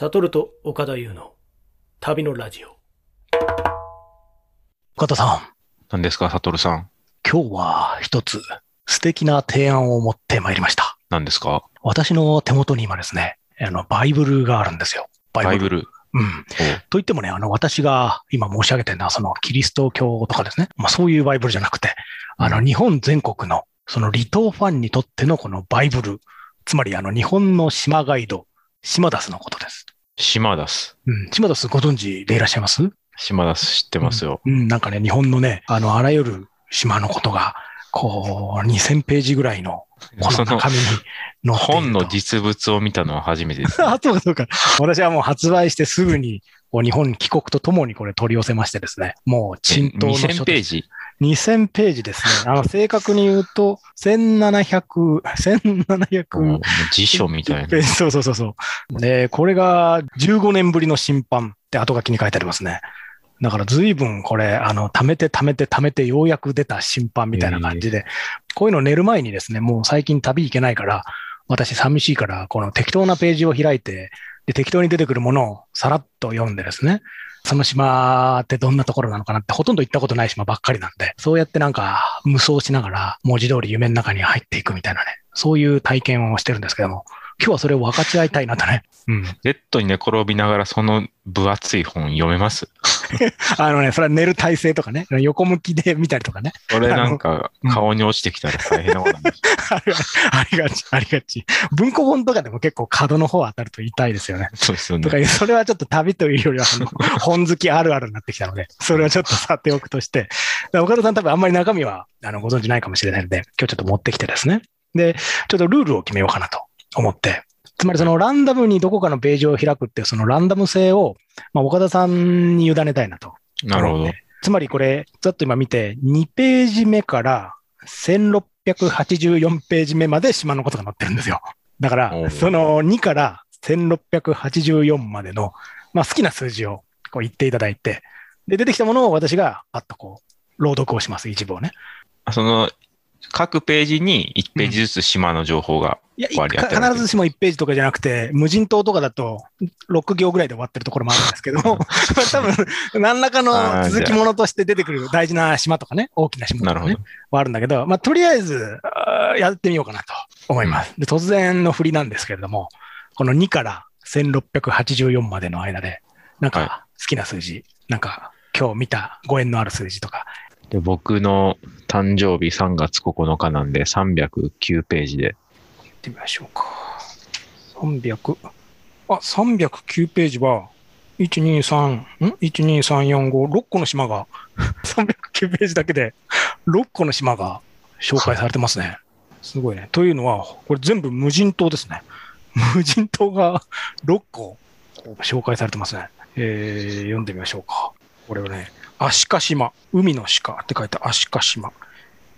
サトルと岡田優の旅のラジオ。岡田さん、何ですか、サトルさん？今日は一つ素敵な提案を持ってまいりました。何ですか？私の手元に今ですね、あの、バイブルがあるんですよ。ババイブル？うん。と言ってもね、あの、私が今申し上げてるのは、その、キリスト教とかですね。まあ、そういうバイブルじゃなくて、あの、日本全国の、その離島ファンにとってのこのバイブル。つまり、あの、日本の島ガイド、島ダスのことです。島ダス。うん。島ダスご存知でいらっしゃいます？島ダス知ってますよ。うん、なんかね、日本のね、あの、あらゆる島のことが、こう、2000ページぐらいの、こそのの中身に載っていると。本の実物を見たのは初めてです、ね。あ、そうかそうか。私はもう発売してすぐに、こう日本帰国とともにこれ取り寄せましてですね。もう、沈騰の書2000ページ？2000ページですね。あの、正確に言うと、1700、1700もう辞書みたいな。そうそうそうそう。で、これが15年ぶりの審判って後書きに書いてありますね。だから随分これ、あの、貯めて貯めて貯めてようやく出た審判みたいな感じで、こういうの寝る前にですね、もう最近旅行けないから、私寂しいから、この適当なページを開いて、で、適当に出てくるものをさらっと読んでですね、その島ってどんなところなのかなってほとんど行ったことない島ばっかりなんで、そうやってなんか無双しながら文字通り夢の中に入っていくみたいなね、そういう体験をしてるんですけども、今日はそれを分かち合いたいなとね。うん。ベッドに寝転びながらその分厚い本読めます？あのね、それは寝る体勢とかね、横向きで見たりとかね。これなんかうん顔に落ちてきたら大変なことなんです。ありがち、ありがち。文庫本とかでも結構角の方当たると痛いですよね。そうですよとかね。それはちょっと旅というよりは、本好きあるあるになってきたので、それはちょっとさておくとして、岡田さん多分あんまり中身はあのご存知ないかもしれないので、今日ちょっと持ってきてですね。で、ちょっとルールを決めようかなと思って、つまりそのランダムにどこかのページを開くっていうそのランダム性を、まあ、岡田さんに委ねたいなと。なるほど。つまりこれ、ざっと今見て、2ページ目から1684ページ目まで島のことが載ってるんですよ。だからその2から1684までの、まあ好きな数字をこう言っていただいて、で、出てきたものを私がパッとこう、朗読をします、一部をね。その、各ページに1ページずつ島の情報が。割り当てられてる必ずしも1ページとかじゃなくて、無人島とかだと6行ぐらいで終わってるところもあるんですけども、多分、何らかの続きものとして出てくる大事な島とかね、大きな島とかね。はあるんだけど、まあ、とりあえず、やってみようかなと思います。で、突然の振りなんですけれども、この2から1684までの間で、なんはか好きな数字、なんか今日見たご縁のある数字とか、で僕の誕生日3月9日なんで309ページで。やってみましょうか。300、あ、309ページは、1、2、3、ん ?1、2、3、4、5、6個の島が、309ページだけで、6個の島が紹介されてますね。すごいね。というのは、これ全部無人島ですね。無人島が6個紹介されてますね。えー、読んでみましょうか。これはね、アシカ島、海の鹿って書いてアシカ島。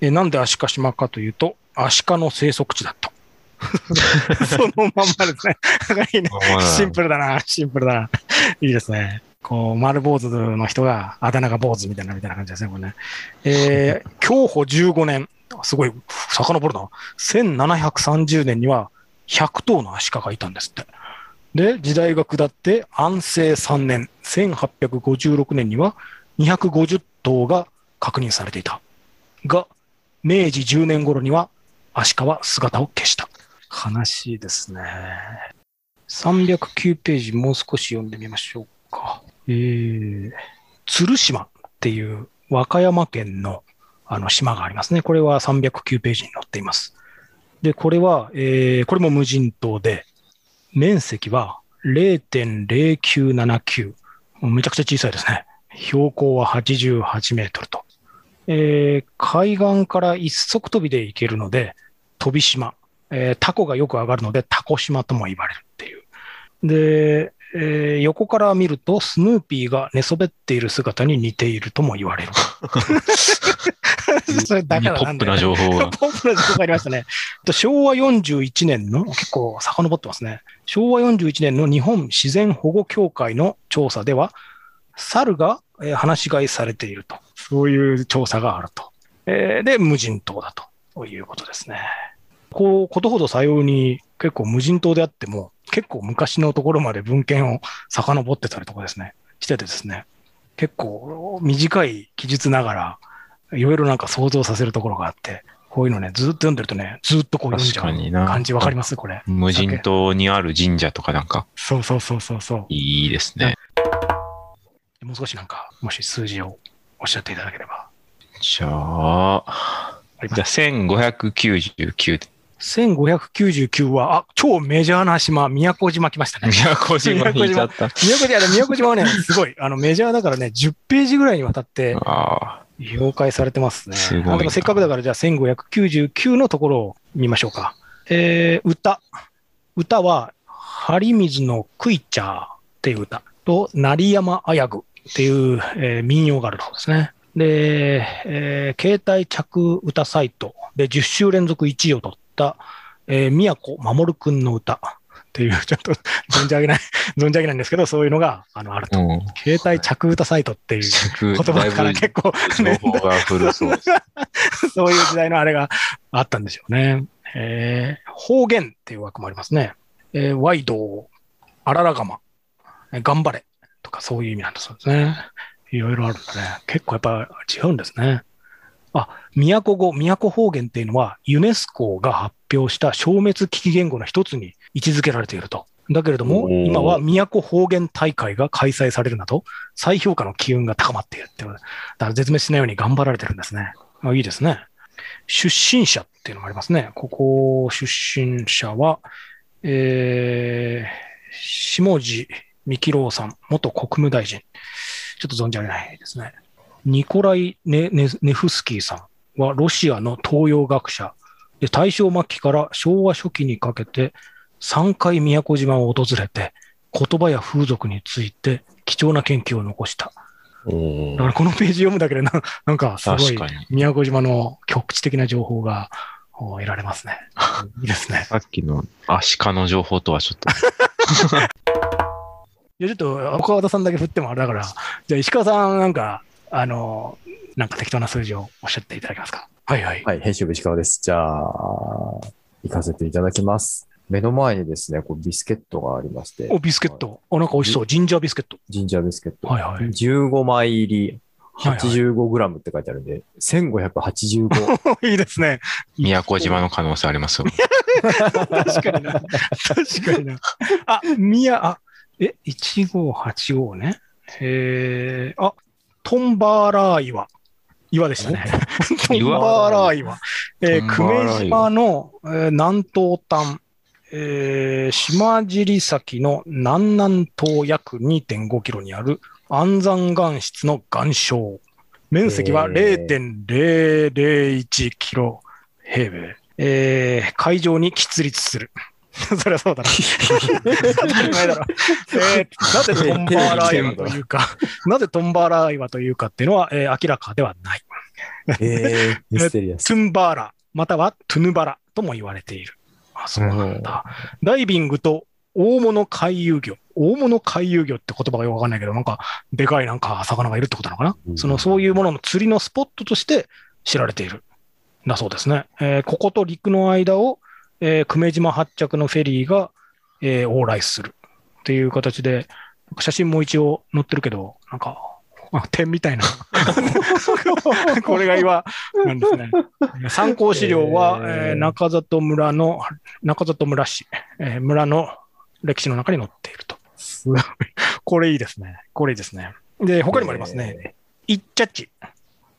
えーなんでアシカ島かというと、アシカの生息地だった。そのまんまですね。いいね。シンプルだな、シンプルだな。いいですね。こう、丸坊主の人が、あだ名が坊主みたいな、みたいな感じですね、これね。えー、享保15年、すごい、遡るな。1730年には100頭のアシカがいたんですって。で、時代が下って安政3年、1856年には250頭が確認されていた。が、明治10年頃にはアシカは姿を消した。悲しいですね。309ページもう少し読んでみましょうか。えー、鶴島っていう和歌山県のあの島がありますね。これは309ページに載っています。で、これは、えー、これも無人島で、面積は0.0979。めちゃくちゃ小さいですね。標高は88メートルと。えー海岸から一足飛びで行けるので、飛び島。えータコがよく上がるので、タコ島とも言われるっていう。で、えー横から見ると、スヌーピーが寝そべっている姿に似ているとも言われる。それだからポップななんだよね情報が。ポップな情報がありましたね。と昭和41年の、結構遡ってますね。昭和41年の日本自然保護協会の調査では、猿がえー放し飼いされていると。そういう調査があると。えーで、無人島だということですね。こう、ことほどさように結構無人島であっても、結構昔のところまで文献を遡ってたりとかですね、しててですね、結構短い記述ながら、いろいろなんか想像させるところがあって、こういうのね、ずっと読んでるとね、ずっとこう読んじゃう感じわかりますこれ。無人島にある神社とかなんかそうそうそうそうそう。いいですね。もう少しなんか、もし数字をおっしゃっていただければ。じゃあ、じゃあ1599で。1599は、あ、超メジャーな島、宮古島来ましたね。宮古島にいちゃった。宮古島、宮古島はね、すごい、あの、メジャーだからね、10ページぐらいにわたってああ、紹介されてますね。すごいせっかくだから、じゃあ1599のところを見ましょうか。えー、歌。歌は、張水のクイチャーっていう歌と、成山綾具っていう、えー民謡があるところですね。で、えー携帯着歌サイトで10週連続1位を取った、えー宮古守くんの歌っていう、ちょっと存じ上げない、存じ上げないんですけど、そういうのがあのあると。うん。携帯着歌サイトっていう言言葉から結構、情報が古 そういう時代のあれがあったんでしょうね。えー方言っていう枠もありますね。えーワイド、あららがま、えー頑張れとかそういう意味なんだそうですね。いろいろあるんだね。結構やっぱ違うんですね。あ、宮古語、宮古方言っていうのはユネスコが発表した消滅危機言語の一つに位置づけられていると。だけれども、今は宮古方言大会が開催されるなど、再評価の機運が高まっているっていう。だから絶滅しないように頑張られてるんですね。あいいですね。出身者っていうのもありますね。ここ、出身者は、えー、下地幹郎さん、元国務大臣。ちょっと存じ上げないですね。ニコライネ・ネネフスキーさんはロシアの東洋学者で、大正末期から昭和初期にかけて3回宮古島を訪れて、言葉や風俗について貴重な研究を残した。おだからこのページ読むだけでな、なんかすごい宮古島の局地的な情報がお得られますね。いいですね。さっきのアシカの情報とはちょっと。いや、ちょっと岡和田さんだけ振ってもあれだから、じゃあ石川さんなんか、あの、なんか適当な数字をおっしゃっていただけますか？はいはい。はい、編集部石川です。じゃあ、行かせていただきます。目の前にですね、こうビスケットがありまして。お、ビスケット。お、なんか美味しそう。ジンジャービスケット。ジンジャービスケット。はいはい15枚入り、はいはい85グラムって書いてあるんで、1585。いいですね。宮古島の可能性ありますよ。確かにな。確かにな。あ、宮、あ、え、1585ね。えー、あ、トンバーラー岩。岩でしたね。トン岩バーラー岩。えー、久米島の、えー南東端、えー、島尻崎の南南東約2.5キロにある安山岩質の岩礁。面積はへー0.001キロ平米。えー、海上に喫立する。そりゃそうだな。当たり前だろ。えーなぜトンバーラー岩というか、なぜトンバーラー岩というかっていうのは、えー明らかではない。えー、ミステリアス。トゥンバーラ、またはトゥヌバラとも言われている。あ、そうなんだ。ダイビングと大物回遊魚。大物回遊魚って言葉がよくわかんないけど、なんか、でかいなんか魚がいるってことなのかな、うんその、そういうものの釣りのスポットとして知られている。だそうですね。えーここと陸の間を、えー久米島発着のフェリーが、えー往来するっていう形で、写真も一応載ってるけど、なんか、あ点みたいな。これが今、なんですね。参考資料は、えーえー中里村の、中里村市、えー村の歴史の中に載っていると。これいいですね。これいいですね。で、他にもありますね。いっちゃっち。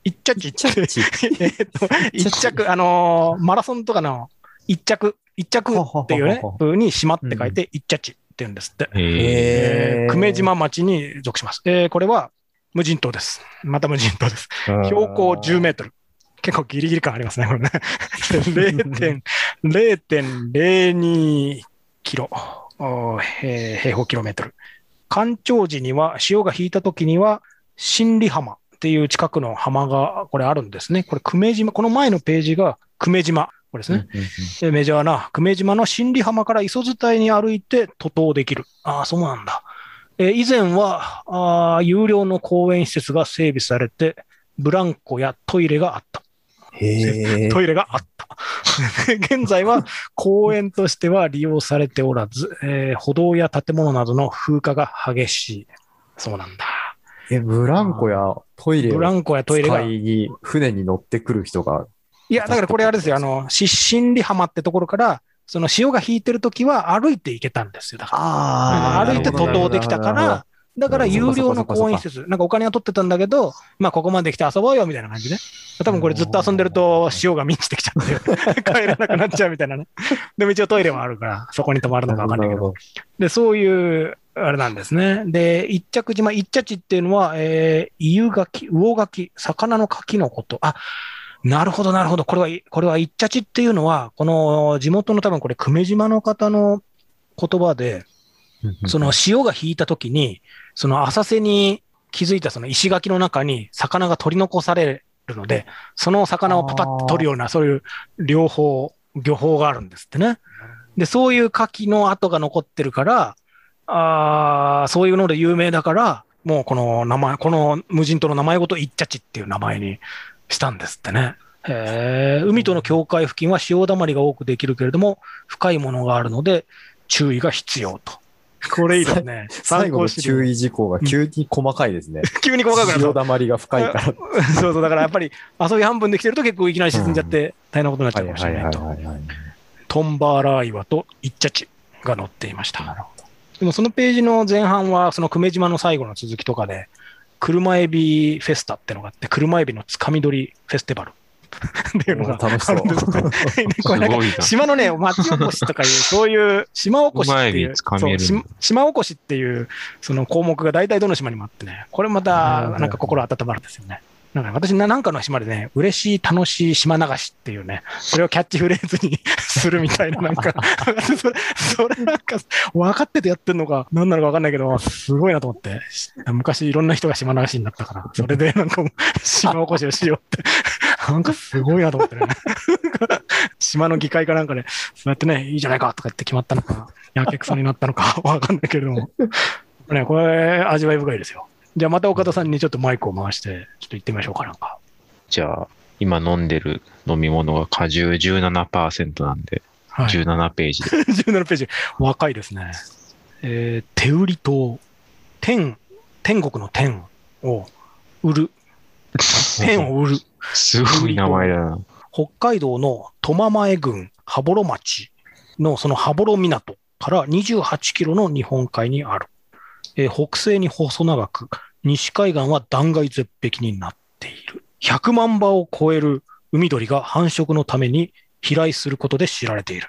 いっちゃっちって。えーっと、一着、あのーマラソンとかの一着、一着っていうね風に島って書いて、一着って言うんですって。えー久米島町に属します。えーこれは無人島です。また無人島です。標高10メートル。結構ギリギリ感ありますね、これね。0.0 0.02キロ、えー平方キロメートル。干潮時には、潮が引いた時には、新里浜っていう近くの浜が、これあるんですね。これ、久米島、この前のページが久米島。これですね。でメジャーな久米島の新里浜から磯伝いに歩いて徒島できる。ああ、そうなんだ。えー以前はあー有料の公園施設が整備されて、ブランコやトイレがあった。へえ。トイレがあった。現在は公園としては利用されておらず、えー歩道や建物などの風化が激しい。そうなんだ。え、ブランコやトイレをブランコやトイレが。船に乗ってくる人が、いや、だからこれあれですよ。あの、失神里浜ってところから、その潮が引いてるときは歩いて行けたんですよ。だから。あ歩いて徒歩できたか、ら、だから有料の公園施そ設、なんかお金は取ってたんだけど、まあここまで来て遊ぼうよみたいな感じで。多分これずっと遊んでると潮が満ちてきちゃって、帰らなくなっちゃうみたいなね。でも一応トイレもあるから、そこに泊まるのかわかんないけど。で、そういう、あれなんですね。で、一着島、一茶地っていうのは、えー、イユガキ、魚ガキ、魚の牡蠣のこと。あ、なるほど、なるほど。これは、これは一茶地っていうのは、この地元の多分これ、久米島の方の言葉で、その潮が引いた時に、その浅瀬に気づいたその石垣の中に魚が取り残されるので、その魚をパパッと取るような、そういう両方、漁法があるんですってね。で、そういう牡蠣の跡が残ってるから、あーそういうので有名だから、もうこの名前、この無人島の名前ごとイッチャチっていう名前にしたんですってね。へー海との境界付近は潮だまりが多くできるけれども、深いものがあるので注意が必要と。これいいですね。最後の注意事項が急に細かいですね。急に細かくなる潮だまりが深いから。そうそう、だからやっぱり遊び半分で来てると結構いきなり沈んじゃって大変なことになっちゃうかもしれないと。トンバーラー岩とイッチャチが載っていました。でもそのページの前半は、その久米島の最後の続きとかで、車エビフェスタってのがあって、車エビのつかみ取りフェスティバル。っていうのが楽しそう。あるんですね。これ島のね、町おこしとかいう、そういう島おこしっていうう島おこしっていうその項目が大体どの島にもあってね、これまたなんか心温まるんですよね。なんか私な、んかの島でね、嬉しい、楽しい島流しっていうね、それをキャッチフレーズに するみたいな、なんか、それ、それなんか、分かっててやってんのか、何なのか分かんないけど、すごいなと思って、昔いろんな人が島流しになったから、それで なんか島おこしをしようって、なんかすごいなと思ってね。島の議会かなんかで、そうやってね、いいじゃないかとか言って決まったのか、やけくそになったのかわかんないけれども。ね、これ、味わい深いですよ。じゃあまた岡田さんにちょっとマイクを回して、ちょっと行ってみましょうかなんか。じゃあ、今飲んでる飲み物が果汁17%なんで、はい。17ページで。17ページ。若いですね。えー、手売り島。天、天国の天を売る。天を売る。すごい名前だな。北海道の苫前郡羽幌町のその羽幌港から28キロの日本海にある。えー北西に細長く、西海岸は断崖絶壁になっている。100万羽を超える海鳥が繁殖のために飛来することで知られている。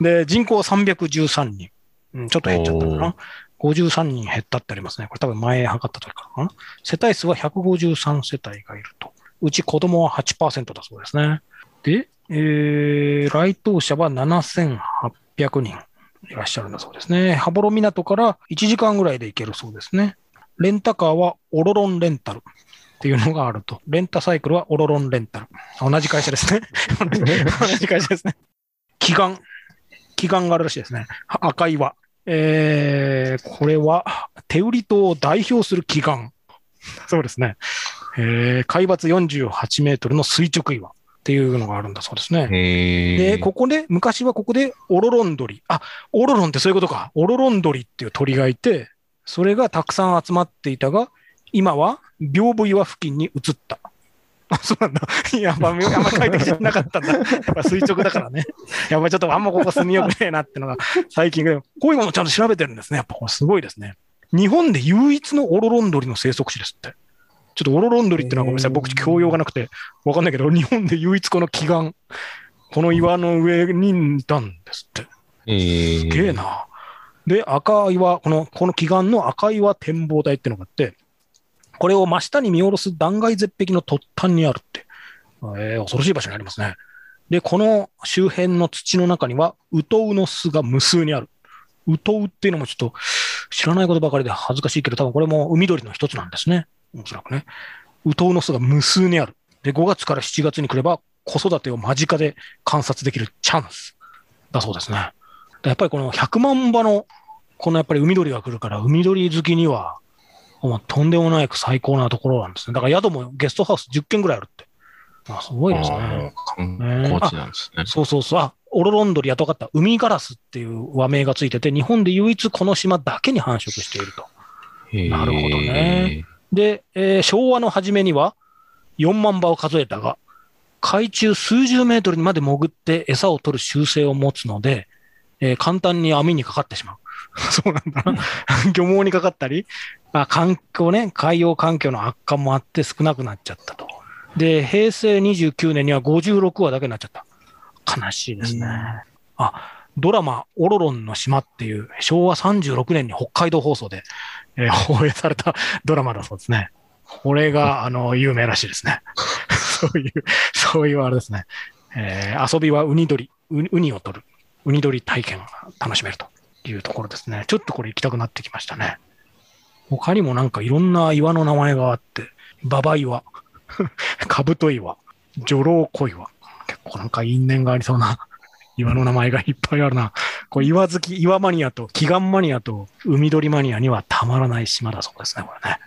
で、人口は313人。うん、ちょっと減っちゃったかな？53人減ったってありますね。これ多分前測った時からかな。世帯数は153世帯がいると。うち子供は8%だそうですね。で、えー、来島者は7800人いらっしゃるんだそうですね。羽幌港から1時間ぐらいで行けるそうですね。レンタカーはオロロンレンタルっていうのがあると。レンタサイクルはオロロンレンタル。同じ会社ですね。同じ会社ですね。祈願。祈願があるらしいですね。は赤岩。えー、これは手売り島を代表する祈願。そうですね。えー、海抜48メートルの垂直岩っていうのがあるんだそうですね。へで、え。ここで、昔はここでオロロン鳥。あ、オロロンってそういうことか。オロロン鳥っていう鳥がいて、それがたくさん集まっていたが、今は屏風岩付近に移った。あ、そうなんだ。いや、まあ、あんま快適じゃなかったんだ。やっぱ垂直だからね。やっぱちょっとあんまここ住みよくねえなってのが最近で、こういうものちゃんと調べてるんですね。やっぱこれすごいですね。日本で唯一のオロロン鳥の生息地ですって。ちょっとオロロン鳥ってのはごめんなさい。僕教養がなくてわかんないけど、日本で唯一この祈願、この岩の上にいたんですって。えすげえな。で、赤岩、この、この祈願の赤岩展望台ってのがあって、これを真下に見下ろす断崖絶壁の突端にあるって。えー恐ろしい場所にありますね。で、この周辺の土の中には、ウトウの巣が無数にある。ウトウっていうのもちょっと知らないことばかりで恥ずかしいけど、多分これも海鳥の一つなんですね。おそらくね。ウトウの巣が無数にある。で、5月から7月に来れば、子育てを間近で観察できるチャンスだそうですね。でやっぱりこの100万羽の、このやっぱり海鳥が来るから、海鳥好きには、もうとんでもないく最高なところなんですね。だから宿もゲストハウス10軒ぐらいあるって。あすごいですね。観光地なんですね。そうそうそう。あ、オロロンドリ、あと分かった。海ガラスっていう和名がついてて、日本で唯一この島だけに繁殖していると。なるほどね。で、えー昭和の初めには4万羽を数えたが、海中数十メートルにまで潜って餌を取る習性を持つので、えー簡単に網にかかってしまう。そうなんだな。漁網にかかったり、あ環境ね、海洋環境の悪化もあって少なくなっちゃったと。で、平成29年には56話だけになっちゃった。悲しいですね。あ、ドラマ、オロロンの島っていう、昭和36年に北海道放送で、えー 放映されたドラマだそうですね。これが、あの、有名らしいですね。そういう、そういうあれですね。えー遊びはウニ取り、ウウニを取る、ウニ取り体験が楽しめるというところですね。ちょっとこれ行きたくなってきましたね。他にもなんかいろんな岩の名前があって、ババ岩、カブト岩、女郎小岩。結構なんか因縁がありそうな岩の名前がいっぱいあるな。これ岩好き、岩マニアと祈願マニアと海鳥マニアにはたまらない島だそうですね、これね。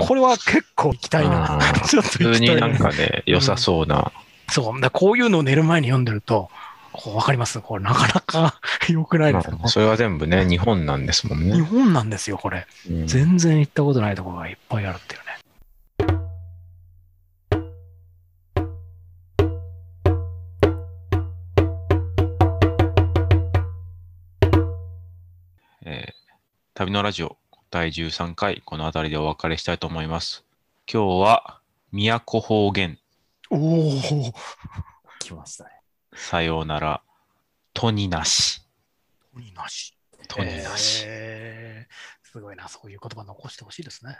うんこれは結構行きたいな ちょっと普行きたい通になんかね、良さそうな。そう。だこういうのを寝る前に読んでると、こうわかります？これなかなか 良くないですか、まあそれは全部ね、日本なんですもん日ね。本なんですよ、これ。うん全然行ったことないところがいっぱいあるっていうね。旅のラジオ第13回、この辺りでお別れしたいと思います。今日は、都方言、おお。来ましたね。さようなら、とになし、鬼なし。とになし。えーすごいな、そういう言葉残してほしいですね。